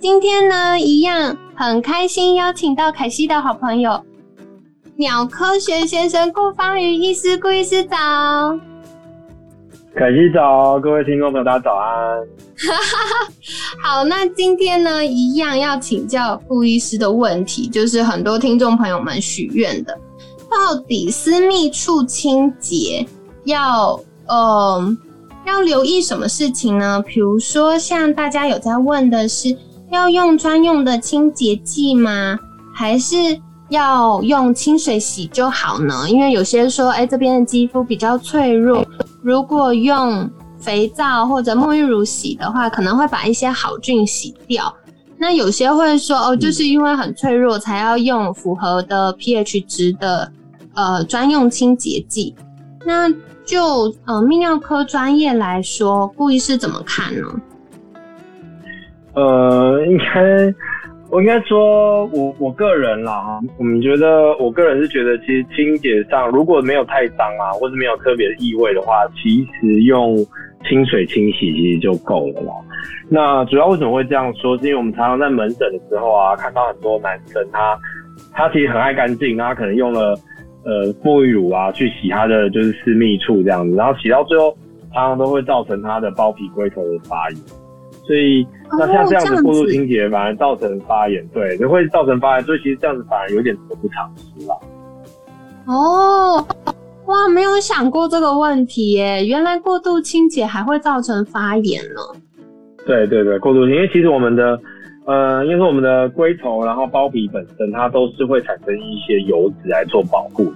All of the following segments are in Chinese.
今天呢，一样很开心，邀请到凯西的好朋友鸟科学先生顾方宇医师，顾医师早。凯西早，各位听众朋友，大家早安。好，那今天呢，一样要请教顾医师的问题，就是很多听众朋友们许愿的，到底私密处清洁要，嗯。要留意什么事情呢？比如说，像大家有在问的是，要用专用的清洁剂吗？还是要用清水洗就好呢？因为有些说，哎，这边的肌肤比较脆弱，如果用肥皂或者沐浴乳洗的话，可能会把一些好菌洗掉。那有些会说，哦，就是因为很脆弱，才要用符合的 pH 值的呃专用清洁剂。那就呃泌尿科专业来说，顾医师怎么看呢？呃，应该我应该说，我我个人啦，我们觉得，我个人是觉得，其实清洁上如果没有太脏啊，或者没有特别的异味的话，其实用清水清洗其实就够了啦。那主要为什么会这样说？是因为我们常常在门诊的时候啊，看到很多男生他他其实很爱干净，他可能用了。呃，沐浴乳啊，去洗他的就是私密处这样子，然后洗到最后，常常都会造成他的包皮龟头的发炎，所以那像这样子过度清洁反而造成发炎，对，就会造成发炎，所以其实这样子反而有点得不偿失了。哦，哇，没有想过这个问题耶，原来过度清洁还会造成发炎呢。对对对，过度清，因为其实我们的。呃，因为说我们的龟头，然后包皮本身，它都是会产生一些油脂来做保护。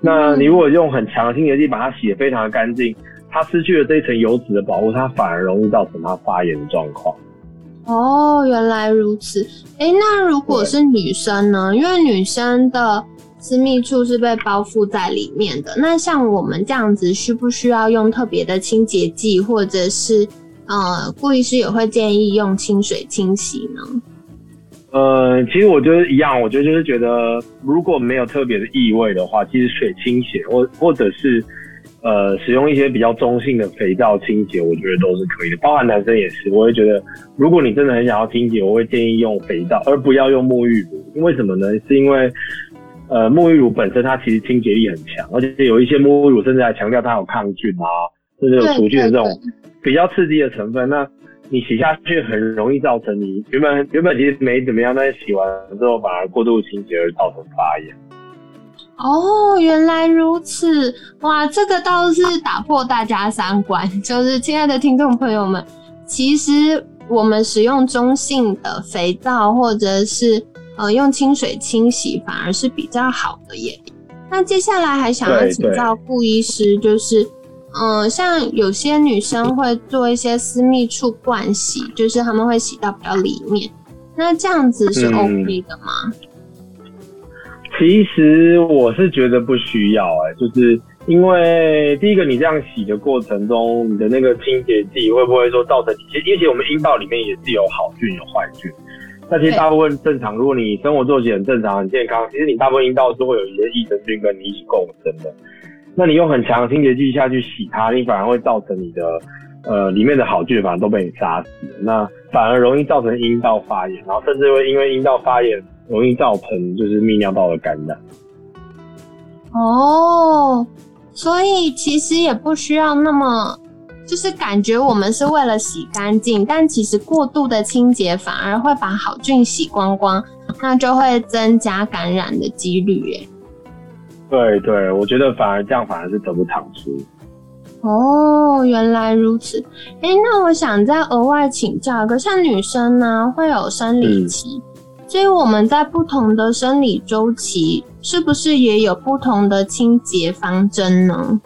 那你如果用很强的清洁剂把它洗得非常的干净，它失去了这一层油脂的保护，它反而容易造成它发炎的状况。哦，原来如此。哎，那如果是女生呢？因为女生的私密处是被包覆在里面的。那像我们这样子，需不需要用特别的清洁剂，或者是？呃，顾医师也会建议用清水清洗呢。呃，其实我觉得一样，我觉得就是觉得如果没有特别的异味的话，其实水清洗或或者是呃使用一些比较中性的肥皂清洁，我觉得都是可以的。包含男生也是，我会觉得如果你真的很想要清洁，我会建议用肥皂，而不要用沐浴乳。因为什么呢？是因为呃沐浴乳本身它其实清洁力很强，而且有一些沐浴乳甚至还强调它有抗菌啊，甚至有除菌的这种。比较刺激的成分，那你洗下去很容易造成你原本原本其实没怎么样，但是洗完之后反而过度清洁而造成发炎。哦，原来如此，哇，这个倒是打破大家三观。就是亲爱的听众朋友们，其实我们使用中性的肥皂或者是呃用清水清洗，反而是比较好的耶。那接下来还想要请教顾医师，就是。嗯，像有些女生会做一些私密处灌洗，就是他们会洗到比较里面，那这样子是 OK 的吗？其实我是觉得不需要哎，就是因为第一个，你这样洗的过程中，你的那个清洁剂会不会说造成？其实，因为我们阴道里面也是有好菌有坏菌，那其实大部分正常，如果你生活作息很正常很健康，其实你大部分阴道是会有一些益生菌跟你一起共生的。那你用很强的清洁剂下去洗它，你反而会造成你的呃里面的好菌反而都被你杀死，那反而容易造成阴道发炎，然后甚至会因为阴道发炎容易造成就是泌尿道的感染。哦，所以其实也不需要那么，就是感觉我们是为了洗干净，但其实过度的清洁反而会把好菌洗光光，那就会增加感染的几率耶。对对，我觉得反而这样反而是得不偿失。哦，原来如此。哎，那我想再额外请教一个，像女生呢会有生理期，所以我们在不同的生理周期，是不是也有不同的清洁方针呢？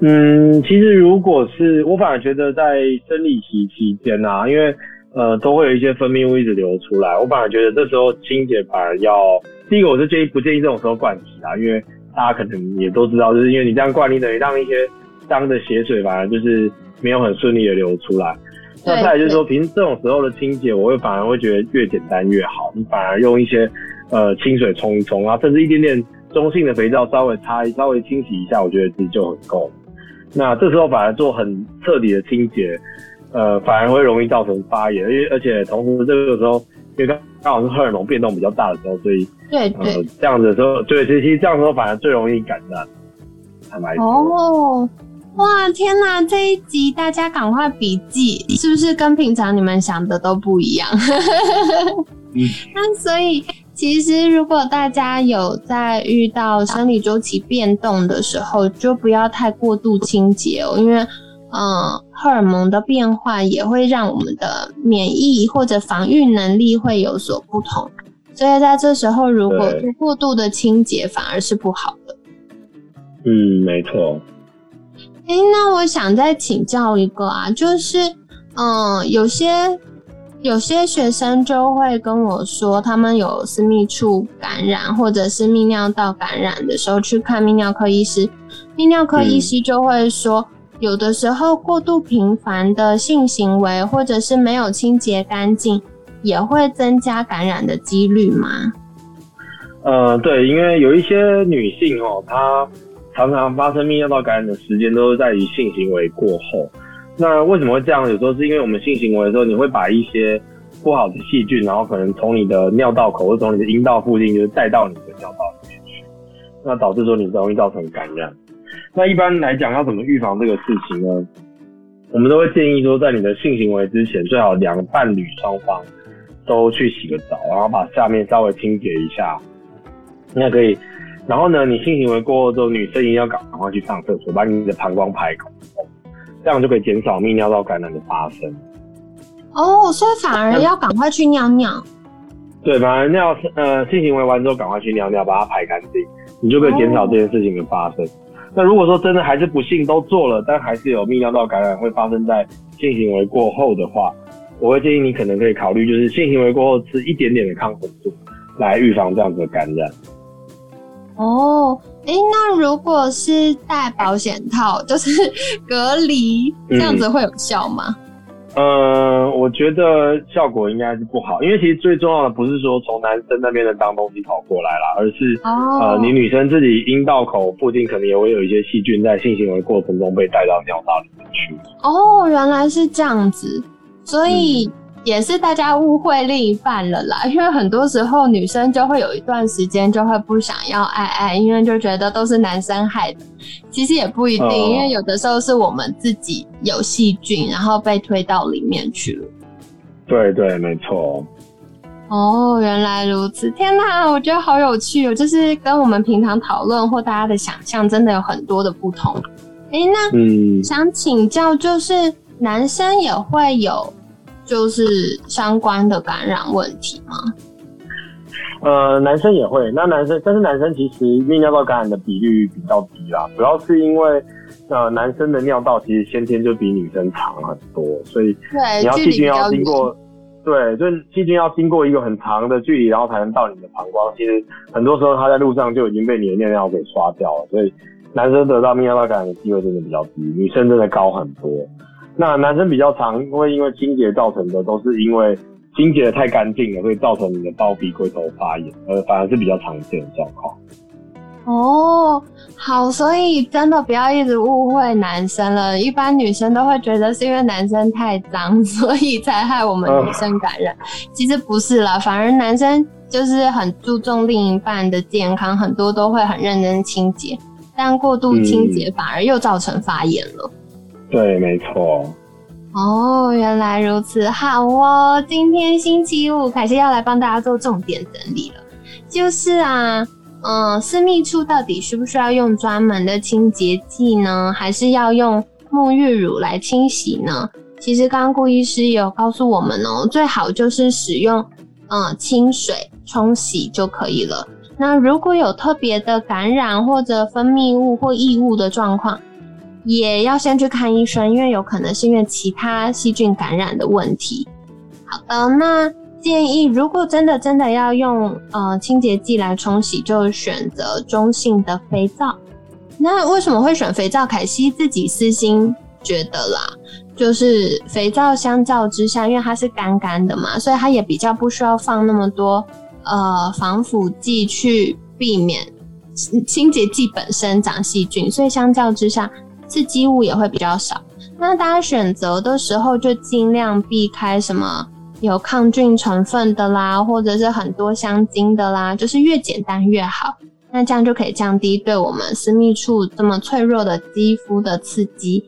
嗯，其实如果是我反而觉得在生理期期间啊，因为呃，都会有一些分泌物一直流出来。我反而觉得这时候清洁反而要，第一个我是建议不建议这种时候灌洗啊，因为大家可能也都知道，就是因为你这样灌，你等于让一些脏的血水反而就是没有很顺利的流出来。那再来就是说，平时这种时候的清洁，我会反而会觉得越简单越好。你反而用一些呃清水冲一冲，啊甚至一点点中性的肥皂稍微擦稍微清洗一下，我觉得其实就很够。那这时候反而做很彻底的清洁，呃，反而会容易造成发炎，因为而且同时这个时候，因为刚刚好是荷尔蒙变动比较大的时候，所以对对，这样子的时候，对，其实这样时候反而最容易感染。哦。哇天哪！这一集大家赶快笔记，是不是跟平常你们想的都不一样？那所以其实如果大家有在遇到生理周期变动的时候，就不要太过度清洁哦，因为嗯，荷尔蒙的变化也会让我们的免疫或者防御能力会有所不同，所以在这时候如果做过度的清洁，反而是不好的。嗯，没错。哎，那我想再请教一个啊，就是，嗯，有些有些学生就会跟我说，他们有私密处感染或者是泌尿道感染的时候，去看泌尿科医师，泌尿科医师就会说，有的时候过度频繁的性行为或者是没有清洁干净，也会增加感染的几率吗？呃，对，因为有一些女性哦，她。常常发生泌尿道感染的时间都是在于性行为过后。那为什么会这样？有时候是因为我们性行为的时候，你会把一些不好的细菌，然后可能从你的尿道口或者从你的阴道附近，就是带到你的尿道里面去，那导致说你容易造成感染。那一般来讲，要怎么预防这个事情呢？我们都会建议说，在你的性行为之前，最好两个伴侣双方都去洗个澡，然后把下面稍微清洁一下，那可以。然后呢，你性行为过后之后，女生一定要赶快去上厕所，把你的膀胱排空，这样就可以减少泌尿道感染的发生。哦，所以反而要赶快去尿尿。对，反而尿呃性行为完之后赶快去尿尿，把它排干净，你就可以减少这件事情的发生。那如果说真的还是不幸都做了，但还是有泌尿道感染会发生在性行为过后的话，我会建议你可能可以考虑，就是性行为过后吃一点点的抗生素，来预防这样子的感染。哦，哎，那如果是戴保险套，就是隔离，这样子会有效吗？呃，我觉得效果应该是不好，因为其实最重要的不是说从男生那边的脏东西跑过来啦，而是呃，你女生自己阴道口附近可能也会有一些细菌在性行为过程中被带到尿道里面去。哦，原来是这样子，所以。也是大家误会另一半了啦，因为很多时候女生就会有一段时间就会不想要爱爱，因为就觉得都是男生害的。其实也不一定，因为有的时候是我们自己有细菌，然后被推到里面去了。对对，没错。哦，原来如此！天哪，我觉得好有趣哦，就是跟我们平常讨论或大家的想象真的有很多的不同。哎，那嗯，想请教，就是男生也会有。就是相关的感染问题吗？呃，男生也会。那男生，但是男生其实泌尿道感染的比率比较低啦，主要是因为呃，男生的尿道其实先天就比女生长很多，所以你要细菌要经过，对，就细菌要经过一个很长的距离，然后才能到你的膀胱。其实很多时候他在路上就已经被你的尿尿给刷掉了，所以男生得到泌尿道感染的机会真的比较低，女生真的高很多。那男生比较常会因为清洁造成的，都是因为清洁的太干净了，会造成你的包皮龟头发炎，呃，反而是比较常见的状况。哦，好，所以真的不要一直误会男生了。一般女生都会觉得是因为男生太脏，所以才害我们女生感染。其实不是啦，反而男生就是很注重另一半的健康，很多都会很认真清洁，但过度清洁反而又造成发炎了。对，没错。哦，原来如此，好哦。今天星期五，凯西要来帮大家做重点整理了。就是啊，嗯，私密处到底需不需要用专门的清洁剂呢？还是要用沐浴乳来清洗呢？其实刚刚顾医师有告诉我们哦，最好就是使用嗯清水冲洗就可以了。那如果有特别的感染或者分泌物或异物的状况，也要先去看医生，因为有可能是因为其他细菌感染的问题。好的，那建议如果真的真的要用呃清洁剂来冲洗，就选择中性的肥皂。那为什么会选肥皂？凯西自己私心觉得啦，就是肥皂相较之下，因为它是干干的嘛，所以它也比较不需要放那么多呃防腐剂去避免清洁剂本身长细菌，所以相较之下刺激物也会比较少。那大家选择的时候就尽量避开什么有抗菌成分的啦，或者是很多香精的啦，就是越简单越好。那这样就可以降低对我们私密处这么脆弱的肌肤的刺激。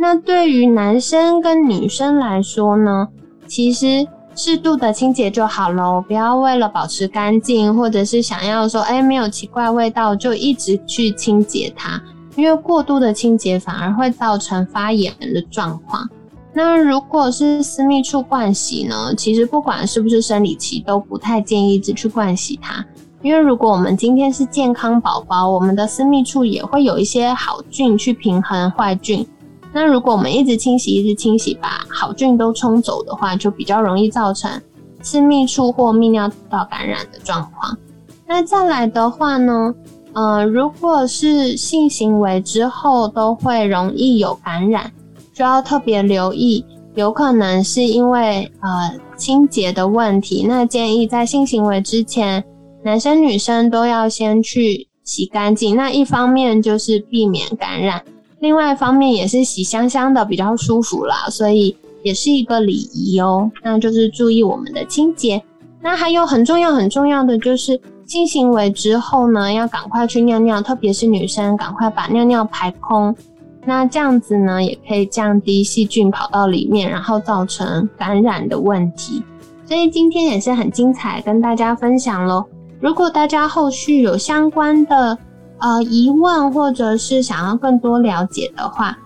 那对于男生跟女生来说呢，其实适度的清洁就好喽，不要为了保持干净，或者是想要说，哎，没有奇怪味道，就一直去清洁它，因为过度的清洁反而会造成发炎的状况。那如果是私密处灌洗呢，其实不管是不是生理期，都不太建议只去灌洗它。因为如果我们今天是健康宝宝，我们的私密处也会有一些好菌去平衡坏菌。那如果我们一直清洗，一直清洗，把好菌都冲走的话，就比较容易造成私密处或泌尿道感染的状况。那再来的话呢，呃，如果是性行为之后都会容易有感染，就要特别留意，有可能是因为呃清洁的问题。那建议在性行为之前。男生女生都要先去洗干净，那一方面就是避免感染，另外一方面也是洗香香的比较舒服啦，所以也是一个礼仪哦。那就是注意我们的清洁。那还有很重要很重要的就是性行为之后呢，要赶快去尿尿，特别是女生赶快把尿尿排空。那这样子呢，也可以降低细菌跑到里面，然后造成感染的问题。所以今天也是很精彩，跟大家分享喽。如果大家后续有相关的呃疑问，或者是想要更多了解的话，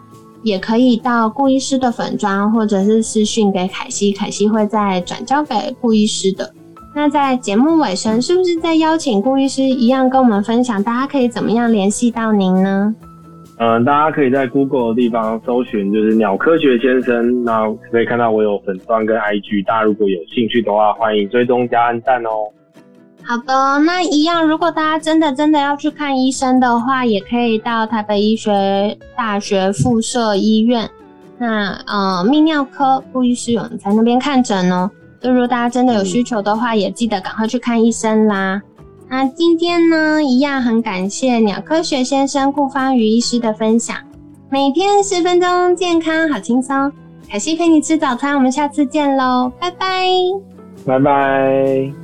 也可以到顾医师的粉砖，或者是私讯给凯西，凯西会再转交给顾医师的。那在节目尾声，是不是在邀请顾医师一样跟我们分享，大家可以怎么样联系到您呢？嗯，大家可以在 Google 的地方搜寻，就是鸟科学先生，那可以看到我有粉钻跟 IG，大家如果有兴趣的话，欢迎追踪加按赞哦。好的，那一样，如果大家真的真的要去看医生的话，也可以到台北医学大学附设医院，那呃泌尿科顾医师有人在那边看诊哦。就如果大家真的有需求的话，也记得赶快去看医生啦。那今天呢，一样很感谢鸟科学先生顾方宇医师的分享，每天十分钟，健康好轻松。凯西陪你吃早餐，我们下次见喽，拜拜，拜拜。